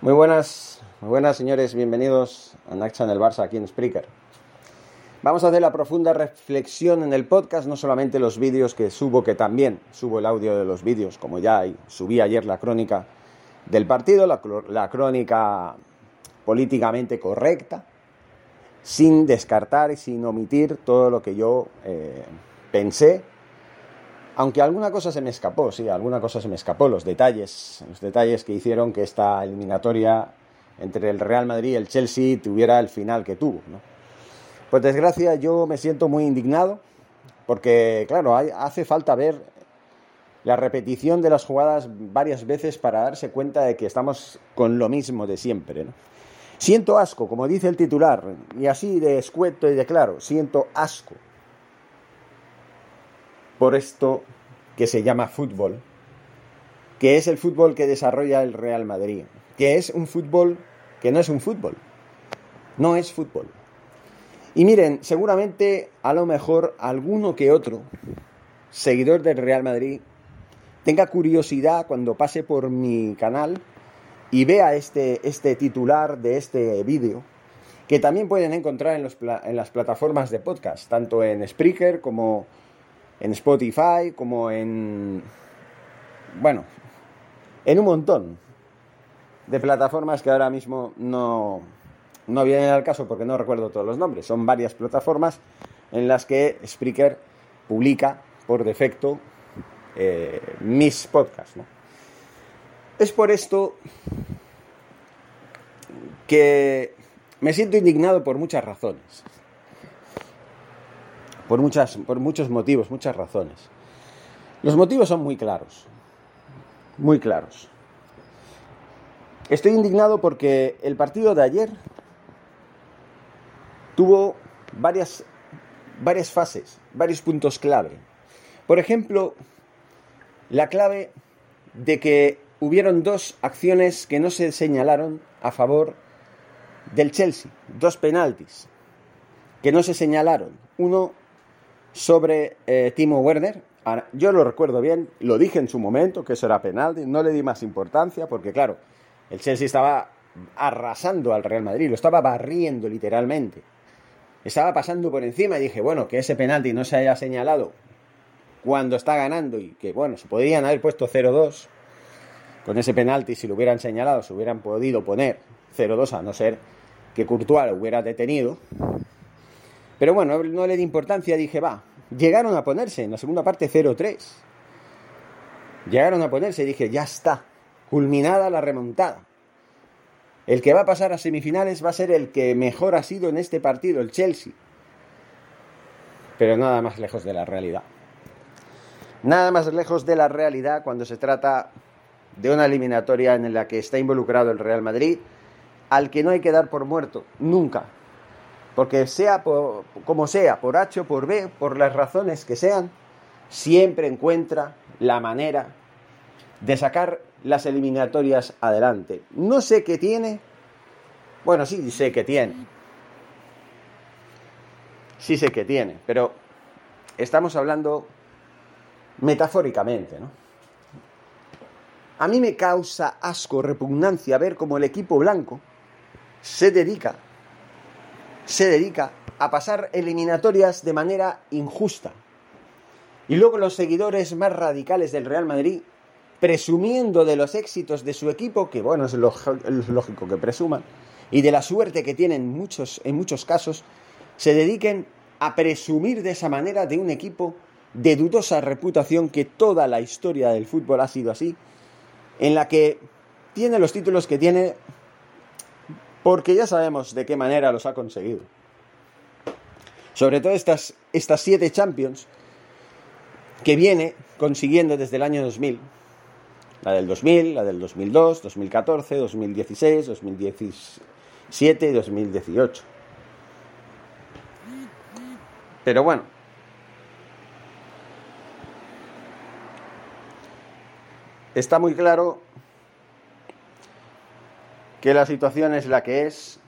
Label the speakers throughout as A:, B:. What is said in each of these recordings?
A: Muy buenas, muy buenas señores, bienvenidos a Naxa en el Barça aquí en Spreaker. Vamos a hacer la profunda reflexión en el podcast, no solamente los vídeos que subo, que también subo el audio de los vídeos, como ya subí ayer la crónica del partido, la, la crónica políticamente correcta, sin descartar y sin omitir todo lo que yo eh, pensé aunque alguna cosa se me escapó, sí, alguna cosa se me escapó, los detalles, los detalles que hicieron que esta eliminatoria entre el Real Madrid y el Chelsea tuviera el final que tuvo. ¿no? Pues desgracia, yo me siento muy indignado, porque claro, hace falta ver la repetición de las jugadas varias veces para darse cuenta de que estamos con lo mismo de siempre. Siento asco, como dice el titular, y así de escueto y de claro, siento asco por esto que se llama fútbol, que es el fútbol que desarrolla el Real Madrid, que es un fútbol que no es un fútbol, no es fútbol. Y miren, seguramente a lo mejor alguno que otro seguidor del Real Madrid tenga curiosidad cuando pase por mi canal y vea este, este titular de este vídeo, que también pueden encontrar en, en las plataformas de podcast, tanto en Spreaker como en Spotify, como en... Bueno, en un montón de plataformas que ahora mismo no, no vienen al caso porque no recuerdo todos los nombres. Son varias plataformas en las que Spreaker publica por defecto eh, mis podcasts. Es por esto que me siento indignado por muchas razones por, muchas, por muchos motivos, muchas razones. Los motivos son muy claros, muy claros. Estoy indignado porque el partido de ayer tuvo varias, varias fases, varios puntos clave. Por ejemplo, la clave de que hubieron dos acciones que no se señalaron a favor del Chelsea, dos penaltis que no se señalaron. Uno sobre eh, Timo Werner. yo lo recuerdo bien, lo dije en su momento, que eso era penalti, no le di más importancia, porque claro, el Chelsea estaba arrasando al Real Madrid, lo estaba barriendo literalmente. Estaba pasando por encima y dije, bueno, que ese penalti no se haya señalado cuando está ganando y que, bueno, se podrían haber puesto 0-2 con ese penalti, si lo hubieran señalado, se hubieran podido poner 0-2 a no ser que Courtois lo hubiera detenido. Pero bueno, no le di importancia, dije, va. Llegaron a ponerse en la segunda parte 0-3. Llegaron a ponerse y dije, ya está, culminada la remontada. El que va a pasar a semifinales va a ser el que mejor ha sido en este partido, el Chelsea. Pero nada más lejos de la realidad. Nada más lejos de la realidad cuando se trata de una eliminatoria en la que está involucrado el Real Madrid, al que no hay que dar por muerto, nunca, porque sea como sea, por H o por B, por las razones que sean, siempre encuentra la manera de sacar las eliminatorias adelante. No sé qué tiene. Bueno, sí sé que tiene. Sí sé que tiene, pero estamos hablando metafóricamente, ¿no? A mí me causa asco, repugnancia ver cómo el equipo blanco se dedica se dedica a pasar eliminatorias de manera injusta. Y luego los seguidores más radicales del Real Madrid presumiendo de los éxitos de su equipo, que bueno, es, lógico que presuman, y de la suerte que tienen muchos, en muchos casos, se dediquen a presumir de esa manera de un equipo de dudosa reputación que toda la historia del fútbol ha sido así, en la que tiene los títulos que tiene porque ya sabemos de qué manera los ha conseguido. Sobre todo estas, siete Champions que viene consiguiendo desde el año 2000 la del 2000, la del 2002, 2014, 2016, 2017 y 2018. Pero bueno. Está muy claro que la situación es la que es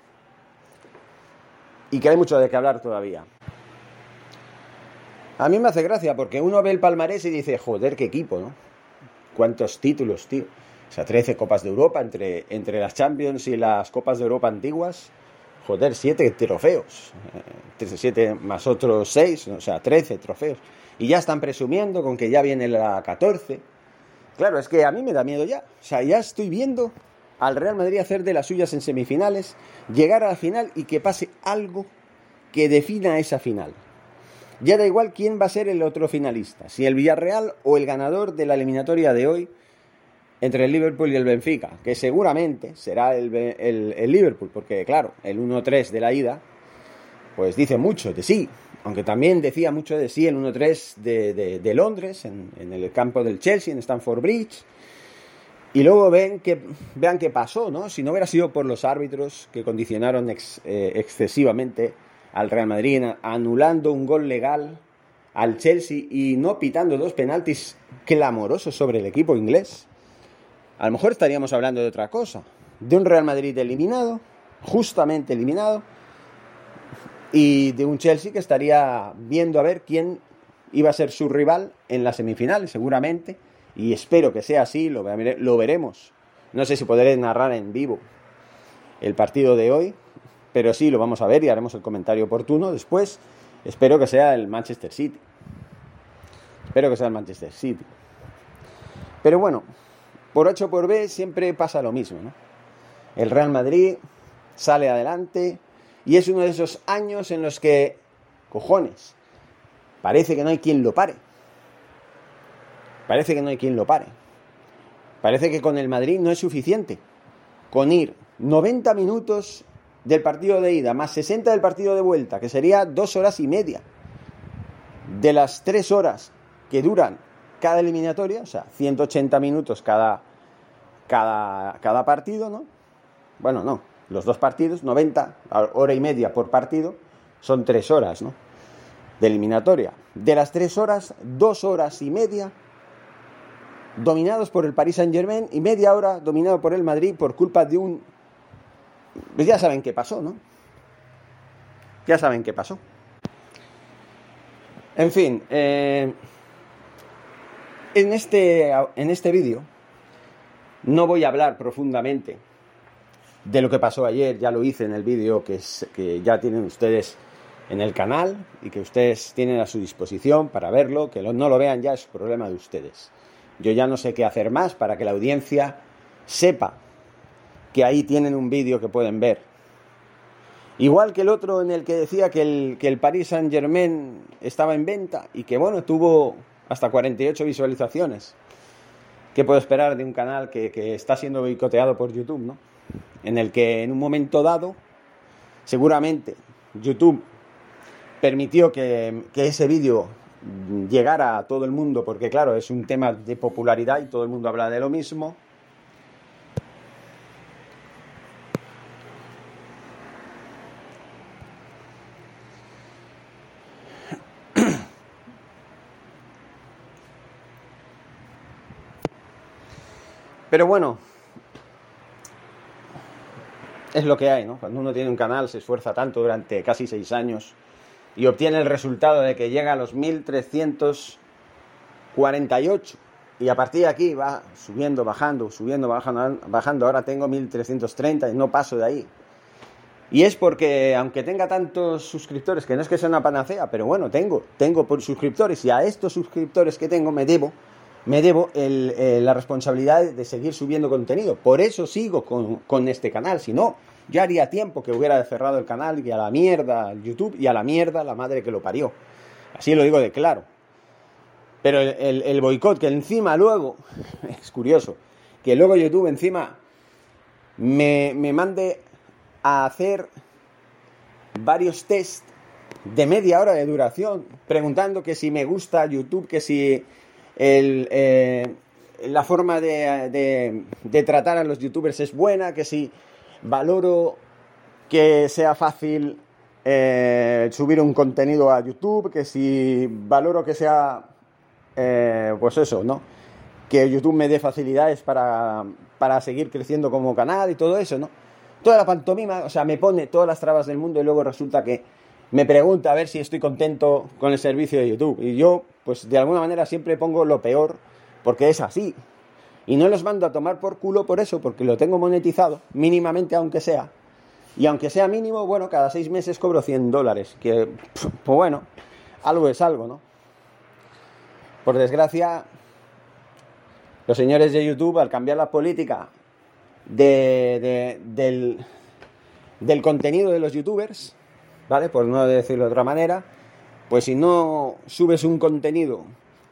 A: y que hay mucho de qué hablar todavía. A mí me hace gracia porque uno ve el palmarés y dice, joder, qué equipo, ¿no? cuántos títulos, tío. O sea, 13 Copas de Europa entre, entre las Champions y las Copas de Europa antiguas. Joder, 7 trofeos. 7 eh, más otros 6, o sea, 13 trofeos. Y ya están presumiendo con que ya viene la 14. Claro, es que a mí me da miedo ya. O sea, ya estoy viendo al Real Madrid hacer de las suyas en semifinales, llegar a la final y que pase algo que defina esa final. Ya da igual quién va a ser el otro finalista, si el Villarreal o el ganador de la eliminatoria de hoy entre el Liverpool y el Benfica, que seguramente será el, Liverpool, porque claro, el 1-3 de la ida, pues dice mucho de sí, aunque también decía mucho de sí el 1-3 de, Londres, en, el campo del Chelsea, en Stamford Bridge, y luego ven que, vean qué pasó, ¿no? Si no hubiera sido por los árbitros que condicionaron eh, excesivamente al Real Madrid, anulando un gol legal al Chelsea y no pitando dos penaltis clamorosos sobre el equipo inglés, a lo mejor estaríamos hablando de otra cosa, de un Real Madrid eliminado, justamente eliminado, y de un Chelsea que estaría viendo a ver quién iba a ser su rival en la semifinal, seguramente, y espero que sea así, lo, lo veremos. No sé si podré narrar en vivo el partido de hoy, pero sí lo vamos a ver y haremos el comentario oportuno después. Espero que sea el Manchester City. Espero que sea el Manchester City. Pero bueno, por 8 por B siempre pasa lo mismo, ¿no? El Real Madrid sale adelante y es uno de esos años en los que, cojones, parece que no hay quien lo pare. Parece que no hay quien lo pare. Parece que con el Madrid no es suficiente. Con ir 90 minutos del partido de ida más 60 del partido de vuelta, que sería dos horas y media de las tres horas que duran cada eliminatoria, o sea, 180 minutos cada, cada, cada partido, ¿no? Bueno, no, los dos partidos, 90, hora y media por partido, son tres horas, ¿no? De eliminatoria. De las tres horas, dos horas y media dominados por el Paris Saint Germain y media hora dominado por el Madrid por culpa de un pues ya saben qué pasó, ¿no? Ya saben qué pasó. En fin, eh, en este, en este vídeo no voy a hablar profundamente de lo que pasó ayer, ya lo hice en el vídeo que, que ya tienen ustedes en el canal y que ustedes tienen a su disposición para verlo, que no lo vean ya es problema de ustedes. Yo ya no sé qué hacer más para que la audiencia sepa que ahí tienen un vídeo que pueden ver. Igual que el otro en el que decía que el, que el Paris Saint Germain estaba en venta y que bueno, tuvo hasta 48 visualizaciones. ¿Qué puedo esperar de un canal que, está siendo boicoteado por YouTube, ¿no? En el que en un momento dado, seguramente YouTube permitió que, que ese vídeo llegara a todo el mundo, porque claro, es un tema de popularidad y todo el mundo habla de lo mismo. Pero bueno, es lo que hay, ¿no? Cuando uno tiene un canal, se esfuerza tanto durante casi seis años y obtiene el resultado de que llega a los 1348 y a partir de aquí va subiendo, bajando, subiendo, bajando, bajando. Ahora tengo 1330 y no paso de ahí. Y es porque, aunque tenga tantos suscriptores, que no es que sea una panacea, pero bueno, tengo, tengo suscriptores y a estos suscriptores que tengo me debo me debo la responsabilidad de seguir subiendo contenido. Por eso sigo con, con este canal. Si no, ya haría tiempo que hubiera cerrado el canal y a la mierda el YouTube y a la mierda la madre que lo parió. Así lo digo de claro. Pero el, boicot, que encima luego, es curioso, que luego YouTube encima me, me mande a hacer varios test de media hora de duración, preguntando que si me gusta YouTube, que si el, eh, la forma de, de, tratar a los youtubers es buena, que si valoro que sea fácil eh, subir un contenido a YouTube, que si valoro que sea, eh, pues eso, ¿no? Que YouTube me dé facilidades para, para seguir creciendo como canal y todo eso, ¿no? Toda la pantomima, o sea, me pone todas las trabas del mundo y luego resulta que me pregunta a ver si estoy contento con el servicio de YouTube. Y yo, pues de alguna manera siempre pongo lo peor, porque es así. Y no los mando a tomar por culo por eso, porque lo tengo monetizado, mínimamente aunque sea. Y aunque sea mínimo, bueno, cada seis meses cobro 100 dólares, que, pues bueno, algo es algo, ¿no? Por desgracia, los señores de YouTube, al cambiar la política de, del, del contenido de los youtubers, ¿vale? Por no decirlo de otra manera, pues si no subes un contenido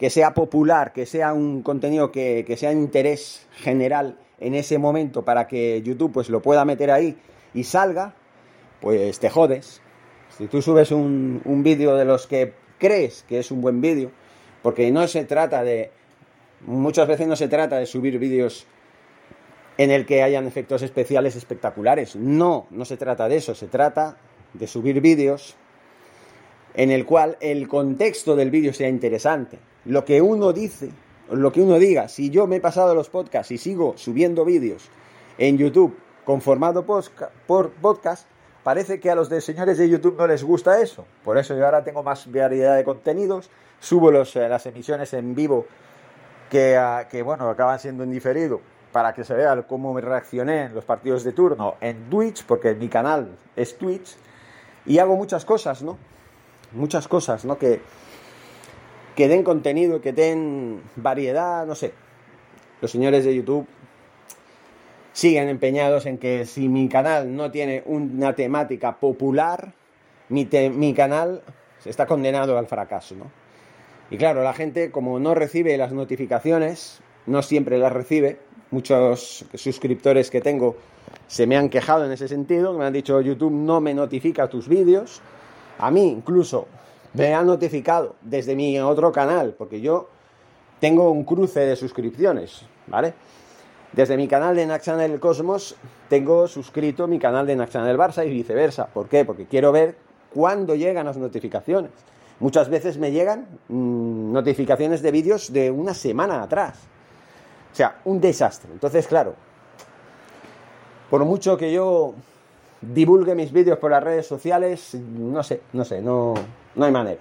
A: que sea popular, que sea un contenido que, sea de interés general en ese momento para que YouTube pues lo pueda meter ahí y salga, pues te jodes. Si tú subes un, un vídeo de los que crees que es un buen vídeo, porque no se trata de, muchas veces no se trata de subir vídeos en el que hayan efectos especiales espectaculares. No, no se trata de eso, se trata de subir vídeos en el cual el contexto del vídeo sea interesante lo que uno dice, lo que uno diga. Si yo me he pasado los podcasts y sigo subiendo vídeos en YouTube con formato por podcast, parece que a los de señores de YouTube no les gusta eso. Por eso yo ahora tengo más variedad de contenidos, subo los, eh, las emisiones en vivo que, ah, que, bueno, acaban siendo indiferido para que se vea cómo me reaccioné en los partidos de turno en Twitch, porque mi canal es Twitch, y hago muchas cosas, ¿no? Muchas cosas, ¿no? Que, que den contenido, que den variedad, no sé. Los señores de YouTube siguen empeñados en que si mi canal no tiene una temática popular, mi, mi canal está condenado al fracaso, ¿no? Y claro, la gente como no recibe las notificaciones, no siempre las recibe, muchos suscriptores que tengo se me han quejado en ese sentido, me han dicho YouTube no me notifica tus vídeos, a mí incluso me ha notificado desde mi otro canal, porque yo tengo un cruce de suscripciones, ¿vale? Desde mi canal de Nax Channel Cosmos tengo suscrito mi canal de Nax Channel Barça y viceversa. ¿Por qué? Porque quiero ver cuándo llegan las notificaciones. Muchas veces me llegan mm, notificaciones de vídeos de una semana atrás. O sea, un desastre. Entonces, claro, por mucho que yo divulgue mis vídeos por las redes sociales, no sé, no sé, no, no hay manera.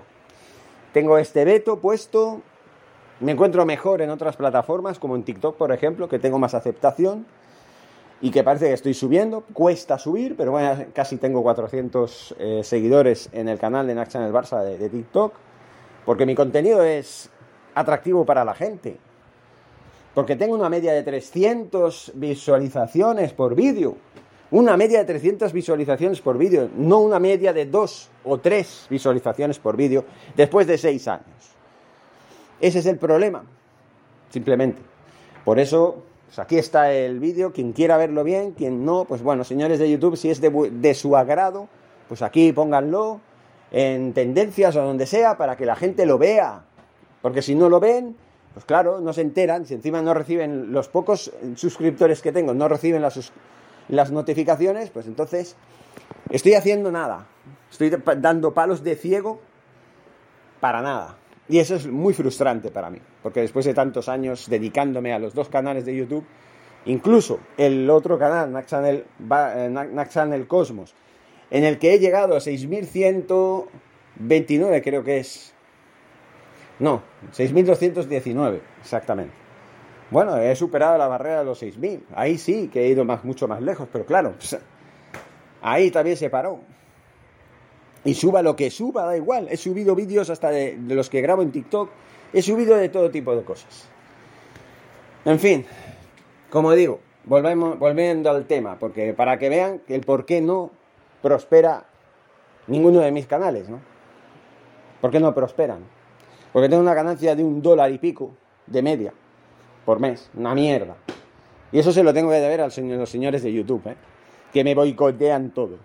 A: Tengo este veto puesto, me encuentro mejor en otras plataformas, como en TikTok, por ejemplo, que tengo más aceptación y que parece que estoy subiendo. Cuesta subir, pero bueno, casi tengo 400 eh, seguidores en el canal de Nax el Barça de, de TikTok, porque mi contenido es atractivo para la gente. Porque tengo una media de 300 visualizaciones por vídeo una media de 300 visualizaciones por vídeo, no una media de 2 o 3 visualizaciones por vídeo después de 6 años. Ese es el problema, simplemente. Por eso, pues aquí está el vídeo, quien quiera verlo bien, quien no, pues bueno, señores de YouTube, si es de, su agrado, pues aquí pónganlo en tendencias o donde sea para que la gente lo vea. Porque si no lo ven, pues claro, no se enteran, si encima no reciben los pocos suscriptores que tengo, no reciben las suscripciones las notificaciones, pues entonces estoy haciendo nada. Estoy dando palos de ciego para nada. Y eso es muy frustrante para mí, porque después de tantos años dedicándome a los dos canales de YouTube, incluso el otro canal, Naxanel, eh, Cosmos, en el que he llegado a 6.129 creo que es. No, 6.219, exactamente. Bueno, he superado la barrera de los 6.000. Ahí sí que he ido más, mucho más lejos, pero claro, pues, ahí también se paró. Y suba lo que suba, da igual. He subido vídeos hasta de, los que grabo en TikTok. He subido de todo tipo de cosas. En fin, como digo, volvemos, volviendo al tema, porque para que vean el por qué no prospera ninguno de mis canales, ¿no? ¿Por qué no prosperan? Porque tengo una ganancia de un dólar y pico de media por mes, una mierda. Y eso se lo tengo que deber a los señores de YouTube, ¿eh? que me boicotean todo.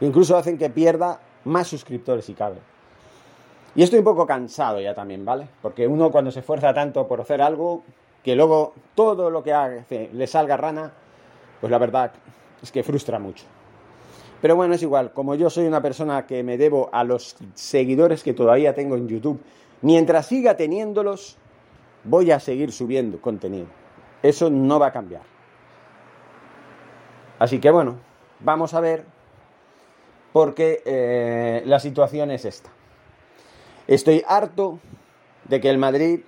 A: Incluso hacen que pierda más suscriptores y cabe. Y estoy un poco cansado ya también, ¿vale? Porque uno cuando se esfuerza tanto por hacer algo, que luego todo lo que hace le salga rana, pues la verdad es que frustra mucho. Pero bueno, es igual, como yo soy una persona que me debo a los seguidores que todavía tengo en YouTube, mientras siga teniéndolos, voy a seguir subiendo contenido. Eso no va a cambiar. Así que bueno, vamos a ver por qué eh, la situación es esta. Estoy harto de que el Madrid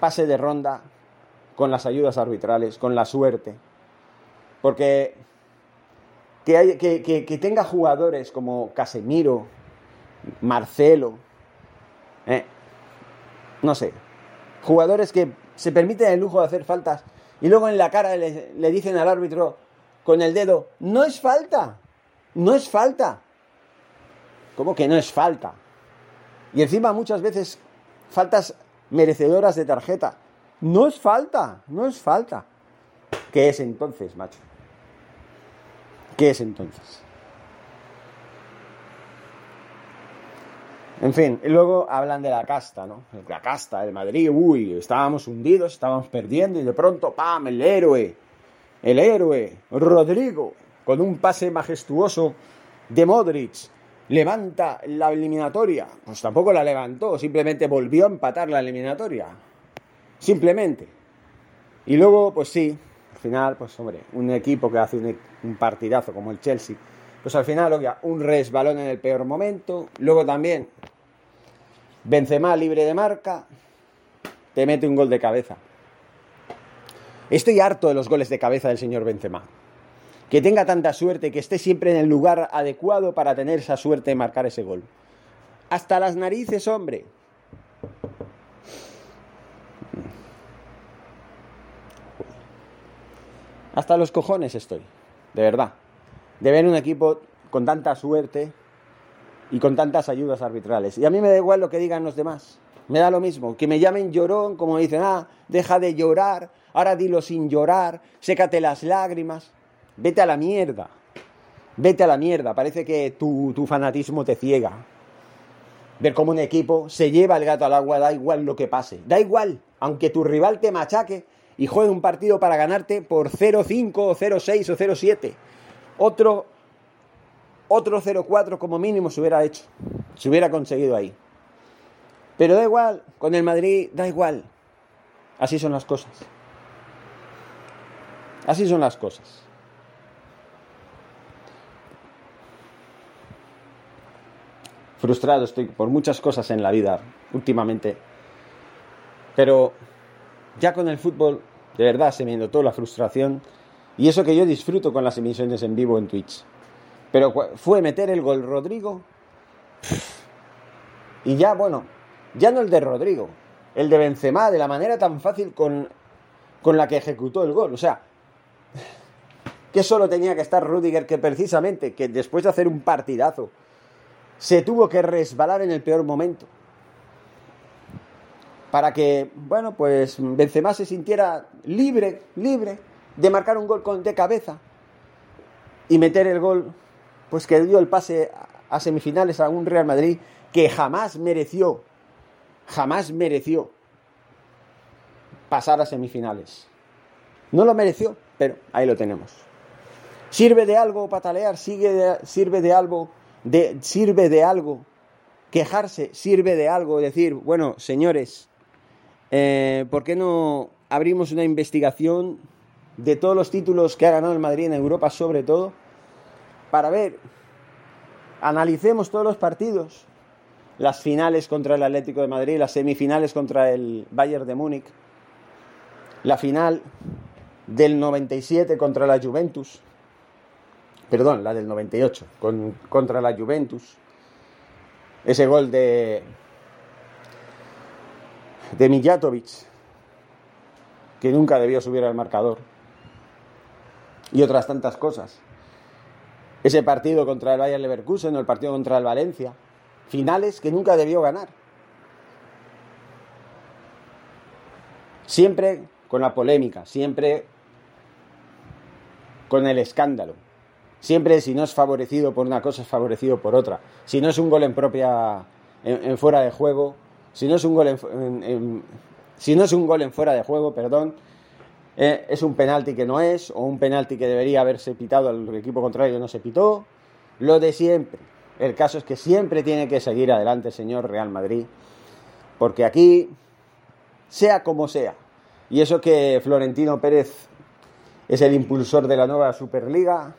A: pase de ronda con las ayudas arbitrales, con la suerte. Porque que, que, tenga jugadores como Casemiro, Marcelo, eh, no sé, jugadores que se permiten el lujo de hacer faltas y luego en la cara le, dicen al árbitro con el dedo, no es falta, no es falta. ¿Cómo que no es falta? Y encima muchas veces faltas merecedoras de tarjeta. No es falta, no es falta. ¿Qué es entonces, macho? ¿Qué es entonces? En fin, y luego hablan de la casta, ¿no? La casta, el Madrid, uy, estábamos hundidos, estábamos perdiendo y de pronto, ¡pam! El héroe, el héroe, Rodrigo, con un pase majestuoso de Modric, levanta la eliminatoria. Pues tampoco la levantó, simplemente volvió a empatar la eliminatoria. Simplemente. Y luego, pues sí, al final, pues hombre, un equipo que hace un, partidazo como el Chelsea, pues al final, oiga, un resbalón en el peor momento. Luego también, Benzema libre de marca, te mete un gol de cabeza. Estoy harto de los goles de cabeza del señor Benzema que tenga tanta suerte, que esté siempre en el lugar adecuado para tener esa suerte de marcar ese gol. Hasta las narices, hombre. Hasta los cojones estoy, de verdad. De ver un equipo con tanta suerte y con tantas ayudas arbitrales. Y a mí me da igual lo que digan los demás. Me da lo mismo. Que me llamen llorón, como dicen, ah, deja de llorar, ahora dilo sin llorar, sécate las lágrimas. Vete a la mierda. Vete a la mierda. Parece que tu, fanatismo te ciega. Ver cómo un equipo se lleva el gato al agua, da igual lo que pase. Da igual, aunque tu rival te machaque y juegue un partido para ganarte por 0-5 o 0-6 o 0-7. Otro, otro 0-4 como mínimo se hubiera hecho. Se hubiera conseguido ahí. Pero da igual, con el Madrid da igual. Así son las cosas. Así son las cosas. frustrado estoy por muchas cosas en la vida últimamente. Pero ya con el fútbol, de verdad, se me notó la frustración. Y eso que yo disfruto con las emisiones en vivo en Twitch. Pero fue meter el gol Rodrigo. Y ya, bueno, ya no el de Rodrigo, el de Benzema, de la manera tan fácil con, con la que ejecutó el gol. O sea, que solo tenía que estar Rudiger, que precisamente, que después de hacer un partidazo, se tuvo que resbalar en el peor momento. Para que, bueno, pues Benzema se sintiera libre, libre de marcar un gol con, de cabeza y meter el gol, pues que dio el pase a semifinales a un Real Madrid que jamás mereció, jamás mereció pasar a semifinales. No lo mereció, pero ahí lo tenemos. ¿Sirve de algo patalear? ¿Sigue ¿Sirve de algo sirve de algo, quejarse sirve de algo, decir, bueno, señores, eh, ¿por qué no abrimos una investigación de todos los títulos que ha ganado el Madrid en Europa sobre todo, para ver, analicemos todos los partidos, las finales contra el Atlético de Madrid, las semifinales contra el Bayern de Múnich, la final del 97 contra la Juventus, perdón, la del 98, con, contra la Juventus. Ese gol de, de Mijatovic, que nunca debió subir al marcador. Y otras tantas cosas. Ese partido contra el Bayern Leverkusen o el partido contra el Valencia. Finales que nunca debió ganar. Siempre con la polémica, siempre con el escándalo. Siempre si no es favorecido por una cosa, es favorecido por otra. Si no es un gol en propia, en, fuera de juego, si no es un gol en, si no es un gol en fuera de juego, perdón, eh, es un penalti que no es, o un penalti que debería haberse pitado al equipo contrario y no se pitó. Lo de siempre. El caso es que siempre tiene que seguir adelante, señor Real Madrid, porque aquí, sea como sea, y eso que Florentino Pérez es el impulsor de la nueva Superliga,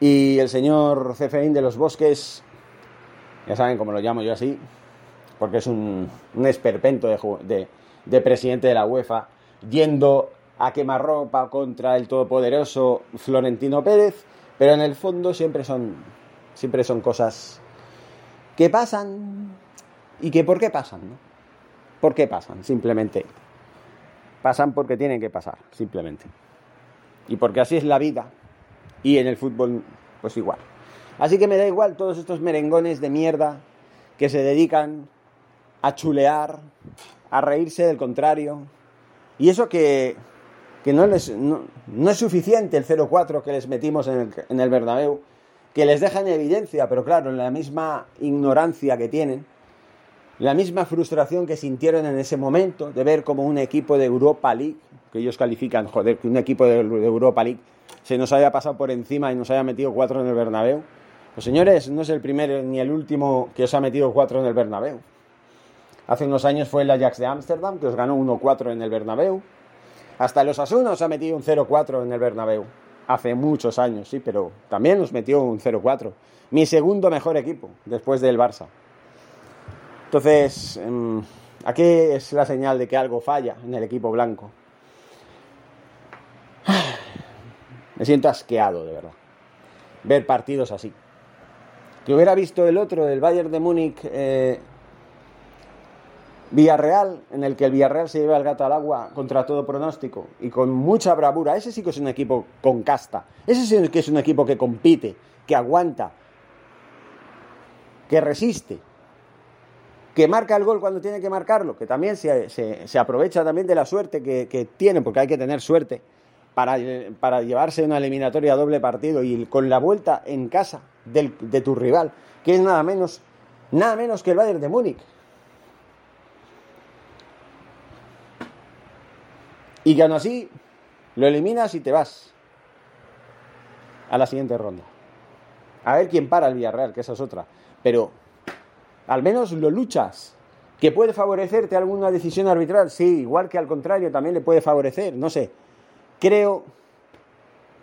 A: y el señor Cefeín de los Bosques, ya saben cómo lo llamo yo así, porque es un, esperpento de, de, presidente de la UEFA, yendo a quemarropa contra el todopoderoso Florentino Pérez, pero en el fondo siempre son, siempre son cosas que pasan y que por qué pasan, ¿no? ¿Por qué pasan? Simplemente. Pasan porque tienen que pasar, simplemente. Y porque así es la vida. Y en el fútbol, pues igual. Así que me da igual todos estos merengones de mierda que se dedican a chulear, a reírse del contrario. Y eso que, no, les, no, es suficiente el 0-4 que les metimos en el, en el Bernabéu, que les deja en evidencia, pero claro, en la misma ignorancia que tienen, la misma frustración que sintieron en ese momento de ver como un equipo de Europa League, que ellos califican, joder, que un equipo de, de Europa League se nos haya pasado por encima y nos haya metido cuatro en el Bernabéu. Pues señores, no es el primero ni el último que os ha metido cuatro en el Bernabéu. Hace unos años fue el Ajax de Ámsterdam, que os ganó 1-4 en el Bernabéu. Hasta los Asuna os ha metido un 0-4 en el Bernabéu. Hace muchos años, sí, pero también nos metió un 0-4. Mi segundo mejor equipo, después del Barça. Entonces, em, aquí es la señal de que algo falla en el equipo blanco. Me siento asqueado, de verdad. Ver partidos así. Que hubiera visto el otro, el Bayern de Múnich, eh, Villarreal, en el que el Villarreal se lleva el gato al agua contra todo pronóstico y con mucha bravura. Ese sí que es un equipo con casta. Ese sí que es un equipo que compite, que aguanta, que resiste, que marca el gol cuando tiene que marcarlo, que también se, aprovecha también de la suerte que, que, tiene, porque hay que tener suerte para, para llevarse una eliminatoria a doble partido y con la vuelta en casa de tu rival, que es nada menos, nada menos que el Bayern de Múnich. Y que aún así lo eliminas y te vas a la siguiente ronda. A ver quién para el Villarreal, que esa es otra. Pero al menos lo luchas. ¿Que puede favorecerte alguna decisión arbitral? Sí, igual que al contrario también le puede favorecer, no sé. Creo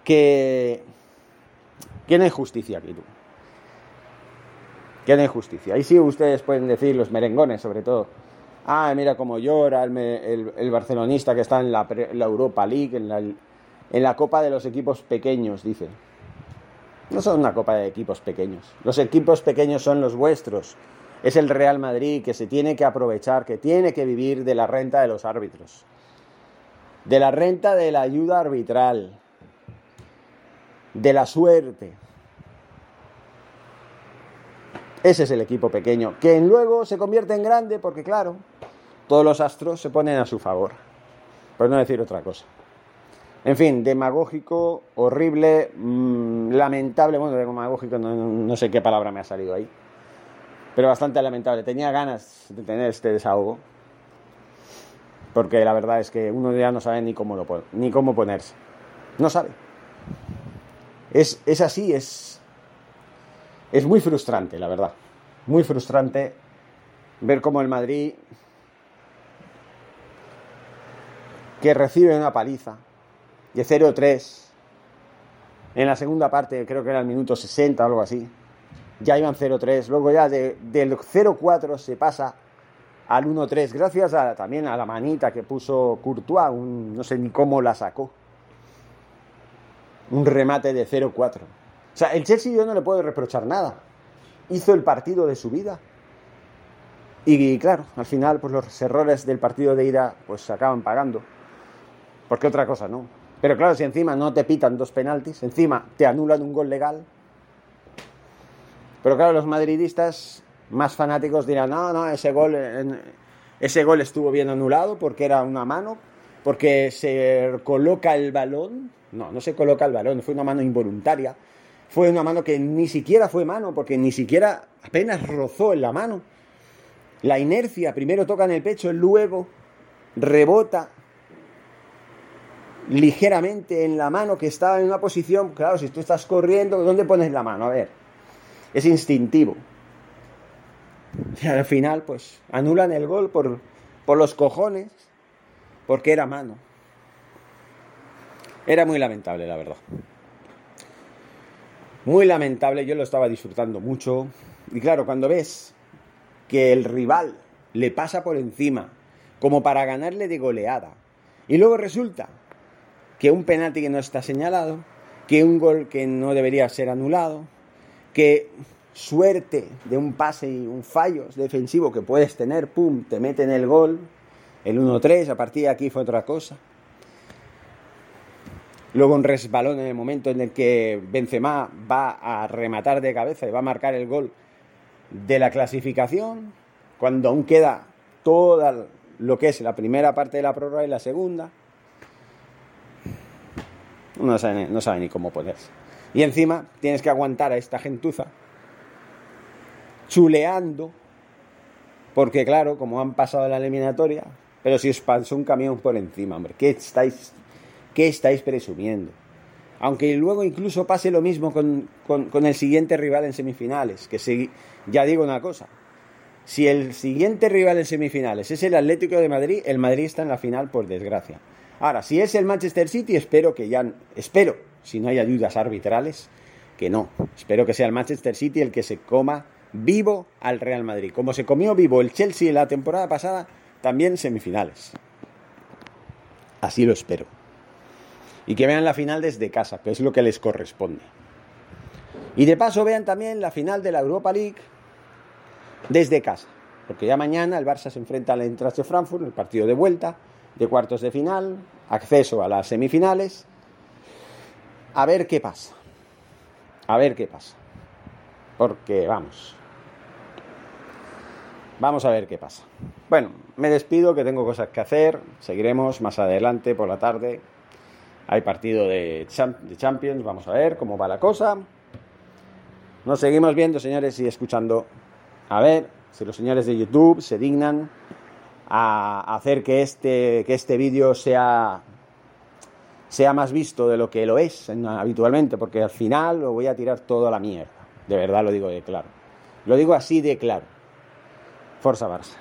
A: que, que no hay justicia aquí, tú. Que no hay justicia. Ahí sí ustedes pueden decir, los merengones sobre todo, ah, mira cómo llora el, barcelonista que está en la, Europa League, en la, en la Copa de los equipos pequeños, dice. No son una copa de equipos pequeños. Los equipos pequeños son los vuestros. Es el Real Madrid que se tiene que aprovechar, que tiene que vivir de la renta de los árbitros. De la renta de la ayuda arbitral. De la suerte. Ese es el equipo pequeño, que luego se convierte en grande porque, claro, todos los astros se ponen a su favor. Por no decir otra cosa. En fin, demagógico, horrible, mm, lamentable. Bueno, demagógico, no, sé qué palabra me ha salido ahí. Pero bastante lamentable. Tenía ganas de tener este desahogo. Porque la verdad es que uno ya no sabe ni cómo, lo, ni cómo ponerse. No sabe. Es, es así, es, es muy frustrante, la verdad. Muy frustrante ver cómo el Madrid, que recibe una paliza de 0-3, en la segunda parte, creo que era el minuto 60 o algo así, ya iban 0-3, luego ya del 0-4 se pasa al 1-3, gracias a, también a la manita que puso Courtois, no sé ni cómo la sacó. Un remate de 0-4. O sea, el Chelsea yo no le puedo reprochar nada. Hizo el partido de su vida. Y claro, al final pues los errores del partido de ida pues se acaban pagando. Porque otra cosa no. Pero claro, si encima no te pitan dos penaltis, encima te anulan un gol legal. Pero claro, los madridistas más fanáticos dirán, no, no, ese gol, ese gol estuvo bien anulado porque era una mano, porque se coloca el balón. No, no se coloca el balón, fue una mano involuntaria. Fue una mano que ni siquiera fue mano, porque ni siquiera apenas rozó en la mano. La inercia primero toca en el pecho, luego rebota ligeramente en la mano que estaba en una posición, claro, si tú estás corriendo, ¿dónde pones la mano? A ver, es instintivo. Y al final, pues, anulan el gol por, por los cojones, porque era mano. Era muy lamentable, la verdad. Muy lamentable, yo lo estaba disfrutando mucho. Y claro, cuando ves que el rival le pasa por encima, como para ganarle de goleada, y luego resulta que un penalti que no está señalado, que un gol que no debería ser anulado, que suerte de un pase y un fallo defensivo que puedes tener, pum, te mete en el gol, el 1-3, a partir de aquí fue otra cosa. Luego un resbalón en el momento en el que Benzema va a rematar de cabeza y va a marcar el gol de la clasificación, cuando aún queda toda lo que es la primera parte de la prórroga y la segunda. No sabe, no sabe ni cómo ponerse. Y encima tienes que aguantar a esta gentuza chuleando, porque claro, como han pasado la eliminatoria, pero si os pasó un camión por encima, hombre, ¿qué estáis, qué estáis presumiendo? Aunque luego incluso pase lo mismo con, con, el siguiente rival en semifinales, que si, ya digo una cosa, si el siguiente rival en semifinales es el Atlético de Madrid, el Madrid está en la final por desgracia. Ahora, si es el Manchester City, espero que ya, espero, si no hay ayudas arbitrales, que no. Espero que sea el Manchester City el que se coma vivo al Real Madrid. Como se comió vivo el Chelsea la temporada pasada, también semifinales. Así lo espero. Y que vean la final desde casa, que es lo que les corresponde. Y de paso vean también la final de la Europa League desde casa. Porque ya mañana el Barça se enfrenta al Eintracht de Frankfurt, el partido de vuelta, de cuartos de final, acceso a las semifinales. A ver qué pasa. A ver qué pasa. Porque, vamos, Vamos a ver qué pasa. Bueno, me despido, que tengo cosas que hacer. Seguiremos más adelante por la tarde. Hay partido de, Champions. Vamos a ver cómo va la cosa. Nos seguimos viendo, señores, y escuchando. A ver si los señores de YouTube se dignan a hacer que este, que este vídeo sea, sea más visto de lo que lo es habitualmente, porque al final lo voy a tirar todo a la mierda. De verdad lo digo de claro. Lo digo así de claro. Forza Barça.